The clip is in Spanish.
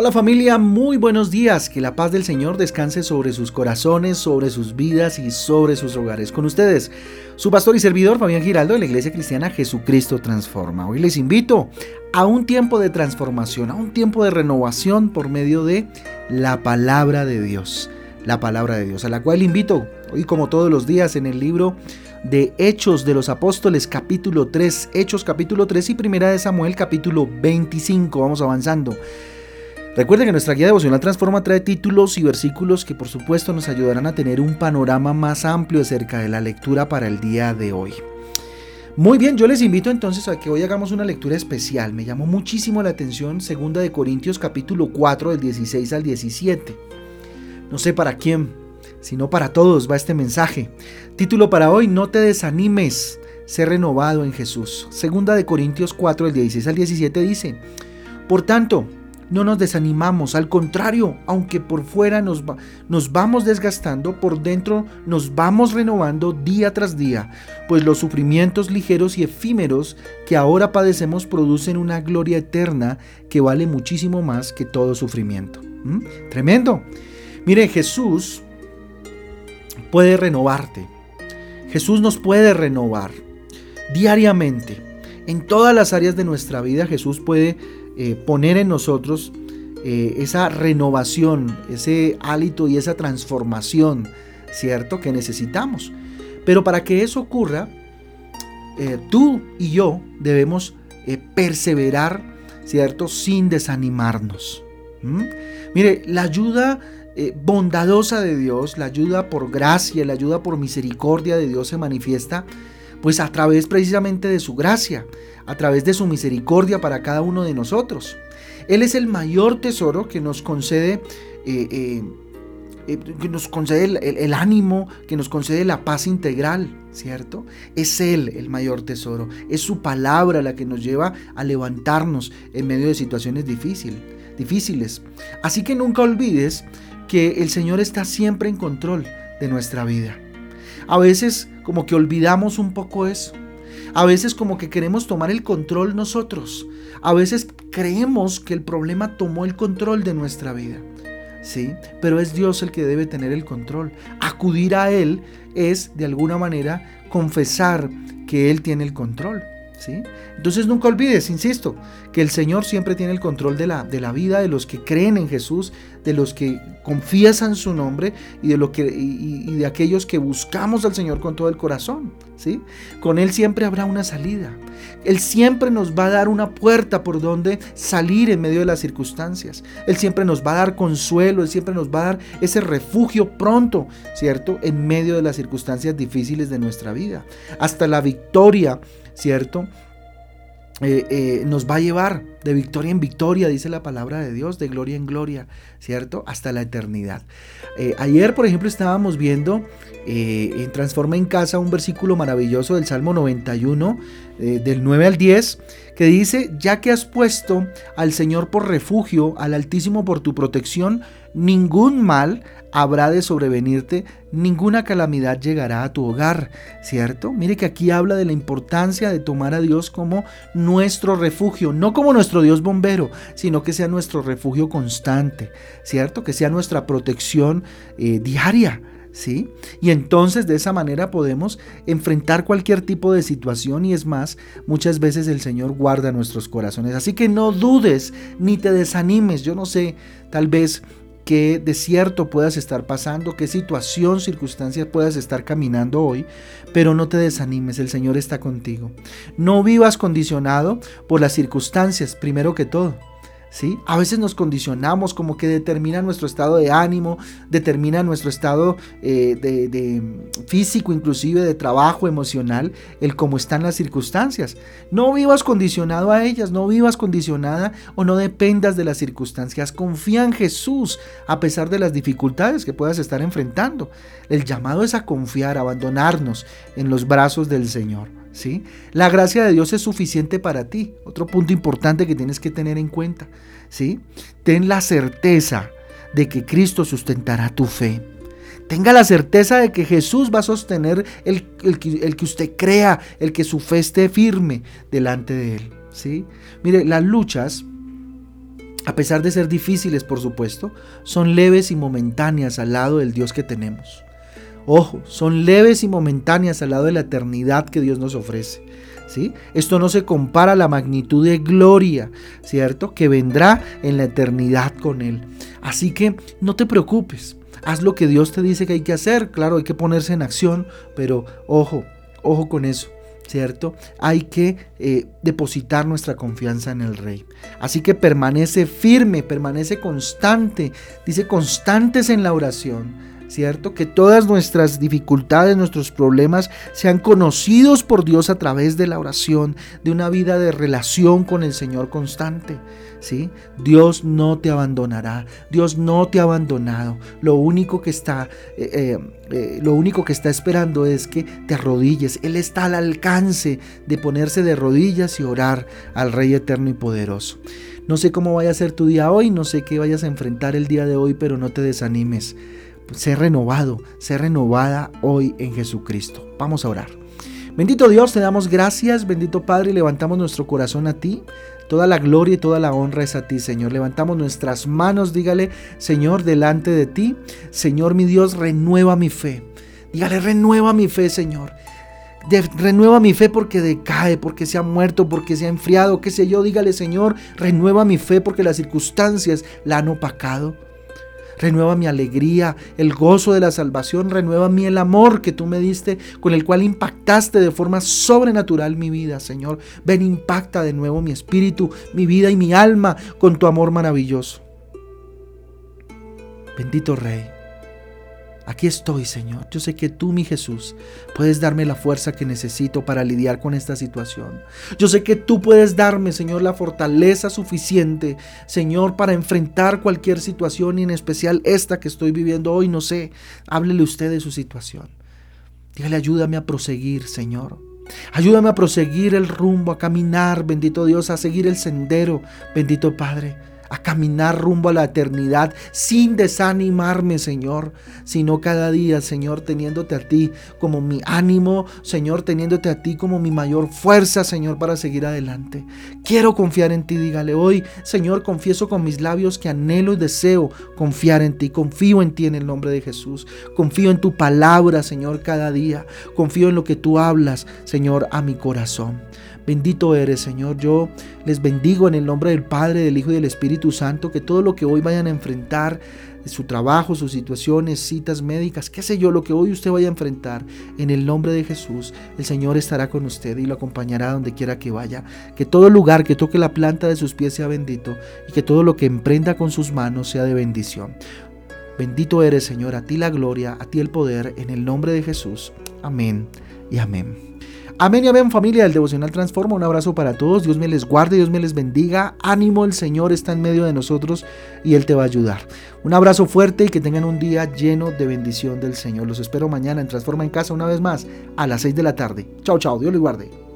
Hola familia, muy buenos días. Que la paz del Señor descanse sobre sus corazones, sobre sus vidas y sobre sus hogares. Con ustedes, su pastor y servidor Fabián Giraldo de la Iglesia Cristiana Jesucristo Transforma. Hoy les invito a un tiempo de transformación, a un tiempo de renovación por medio de la palabra de Dios. La palabra de Dios, a la cual invito hoy como todos los días en el libro de Hechos de los Apóstoles capítulo 3, Hechos capítulo 3 y Primera de Samuel capítulo 25. Vamos avanzando. Recuerden que nuestra guía devocional Transforma trae títulos y versículos que por supuesto nos ayudarán a tener un panorama más amplio acerca de la lectura para el día de hoy. Muy bien, yo les invito entonces a que hoy hagamos una lectura especial. Me llamó muchísimo la atención 2 de Corintios capítulo 4 del 16 al 17. No sé para quién, sino para todos va este mensaje. Título para hoy, no te desanimes, sé renovado en Jesús. 2 de Corintios 4 del 16 al 17 dice, Por tanto, no nos desanimamos, al contrario, aunque por fuera nos, nos vamos desgastando, por dentro nos vamos renovando día tras día, pues los sufrimientos ligeros y efímeros que ahora padecemos producen una gloria eterna que vale muchísimo más que todo sufrimiento. ¿Mm? Tremendo. Mire, Jesús puede renovarte. Jesús nos puede renovar diariamente. En todas las áreas de nuestra vida Jesús puede eh, poner en nosotros eh, esa renovación, ese hálito y esa transformación, ¿cierto? Que necesitamos. Pero para que eso ocurra, eh, tú y yo debemos perseverar, ¿cierto? Sin desanimarnos. Mire, la ayuda bondadosa de Dios, la ayuda por gracia, la ayuda por misericordia de Dios se manifiesta pues a través precisamente de su gracia, a través de su misericordia para cada uno de nosotros. Él es el mayor tesoro que nos concede, eh, eh, eh, que nos concede el, ánimo, que nos concede la paz integral, ¿cierto? Es Él el mayor tesoro, es su palabra la que nos lleva a levantarnos en medio de situaciones difíciles. Así que nunca olvides que el Señor está siempre en control de nuestra vida. A veces como que olvidamos un poco eso. A veces como que queremos tomar el control nosotros. A veces creemos que el problema tomó el control de nuestra vida. Sí, pero es Dios el que debe tener el control. Acudir a Él es de alguna manera confesar que Él tiene el control. Entonces nunca olvides, insisto, que el Señor siempre tiene el control de la, de la vida de los que creen en Jesús, de los que confiesan su nombre y de, lo que, y, de aquellos que buscamos al Señor con todo el corazón. ¿sí? Con Él siempre habrá una salida. Él siempre nos va a dar una puerta por donde salir en medio de las circunstancias. Él siempre nos va a dar consuelo, Él siempre nos va a dar ese refugio pronto, ¿cierto? En medio de las circunstancias difíciles de nuestra vida. Hasta la victoria ¿cierto? Eh, eh, nos va a llevar de victoria en victoria, dice la palabra de Dios, de gloria en gloria, ¿cierto? Hasta la eternidad. Eh, ayer, por ejemplo, estábamos viendo en Transforma en Casa un versículo maravilloso del Salmo 91, del 9 al 10, que dice, ya que has puesto al Señor por refugio, al Altísimo por tu protección, ningún mal habrá de sobrevenirte, ninguna calamidad llegará a tu hogar, ¿cierto? Mire que aquí habla de la importancia de tomar a Dios como nuestro refugio, no como nuestro Dios bombero, sino que sea nuestro refugio constante, ¿cierto? Que sea nuestra protección eh, diaria. ¿Sí? Y entonces de esa manera podemos enfrentar cualquier tipo de situación y es más, muchas veces el Señor guarda nuestros corazones. Así que no dudes ni te desanimes. Yo no sé, tal vez qué desierto puedas estar pasando, qué situación, circunstancia puedas estar caminando hoy, pero no te desanimes, el Señor está contigo. No vivas condicionado por las circunstancias, primero que todo. A veces nos condicionamos como que determina nuestro estado de ánimo, determina nuestro estado eh, de, físico, inclusive de trabajo emocional, el cómo están las circunstancias. No vivas condicionado a ellas, no vivas condicionada o no dependas de las circunstancias. Confía en Jesús a pesar de las dificultades que puedas estar enfrentando. El llamado es a confiar, a abandonarnos en los brazos del Señor. La gracia de Dios es suficiente para ti. Otro punto importante que tienes que tener en cuenta, ¿sí? Ten la certeza de que Cristo sustentará tu fe. Tenga la certeza de que Jesús va a sostener el, que, usted crea, el que su fe esté firme delante de Él. ¿sí? Mire, las luchas, a pesar de ser difíciles, por supuesto, son leves y momentáneas al lado del Dios que tenemos. Ojo, son leves y momentáneas al lado de la eternidad que Dios nos ofrece. ¿Sí? Esto no se compara a la magnitud de gloria, ¿cierto? Que vendrá en la eternidad con Él. Así que no te preocupes, haz lo que Dios te dice que hay que hacer, claro, hay que ponerse en acción, pero ojo, ojo con eso. ¿Cierto? Hay que eh, depositar nuestra confianza en el Rey. Así que permanece firme, permanece constante. Dice constantes en la oración ¿cierto? Que todas nuestras dificultades, nuestros problemas sean conocidos por Dios a través de la oración, de una vida de relación con el Señor constante. ¿Sí? Dios no te abandonará, Dios no te ha abandonado. Lo único que está, eh, eh, eh, lo único que está esperando es que te arrodilles. Él está al alcance de ponerse de rodillas y orar al Rey eterno y poderoso. No sé cómo vaya a ser tu día hoy, no sé qué vayas a enfrentar el día de hoy, pero no te desanimes ser renovado, ser renovada hoy en Jesucristo. Vamos a orar. Bendito Dios, te damos gracias, bendito Padre, y levantamos nuestro corazón a ti. Toda la gloria y toda la honra es a ti, Señor. Levantamos nuestras manos, dígale, Señor, delante de ti. Señor, mi Dios, renueva mi fe. Dígale, renueva mi fe, Señor. renueva mi fe porque decae, porque se ha muerto, porque se ha enfriado, qué sé yo. Dígale, Señor, renueva mi fe porque las circunstancias la han opacado. Renueva mi alegría, el gozo de la salvación, renueva mi el amor que tú me diste, con el cual impactaste de forma sobrenatural mi vida, Señor. Ven, impacta de nuevo mi espíritu, mi vida y mi alma con tu amor maravilloso. Bendito Rey. Aquí estoy, Señor. Yo sé que tú, mi Jesús, puedes darme la fuerza que necesito para lidiar con esta situación. Yo sé que tú puedes darme, Señor, la fortaleza suficiente, Señor, para enfrentar cualquier situación y en especial esta que estoy viviendo hoy. No sé, háblele usted de su situación. Dígale, ayúdame a proseguir, Señor. Ayúdame a proseguir el rumbo, a caminar, bendito Dios, a seguir el sendero, bendito Padre a caminar rumbo a la eternidad sin desanimarme, Señor, sino cada día, Señor, teniéndote a ti como mi ánimo, Señor, teniéndote a ti como mi mayor fuerza, Señor, para seguir adelante. Quiero confiar en ti, dígale hoy, Señor, confieso con mis labios que anhelo y deseo confiar en ti, confío en ti en el nombre de Jesús, confío en tu palabra, Señor, cada día, confío en lo que tú hablas, Señor, a mi corazón. Bendito eres, Señor. Yo les bendigo en el nombre del Padre, del Hijo y del Espíritu Santo, que todo lo que hoy vayan a enfrentar, su trabajo, sus situaciones, citas médicas, qué sé yo, lo que hoy usted vaya a enfrentar, en el nombre de Jesús, el Señor estará con usted y lo acompañará donde quiera que vaya. Que todo lugar que toque la planta de sus pies sea bendito y que todo lo que emprenda con sus manos sea de bendición. Bendito eres, Señor, a ti la gloria, a ti el poder, en el nombre de Jesús. Amén y amén. Amén y amén familia del Devocional Transforma. Un abrazo para todos. Dios me les guarde, Dios me les bendiga. Ánimo, el Señor está en medio de nosotros y Él te va a ayudar. Un abrazo fuerte y que tengan un día lleno de bendición del Señor. Los espero mañana en Transforma en Casa una vez más a las 6 de la tarde. Chao, chao. Dios les guarde.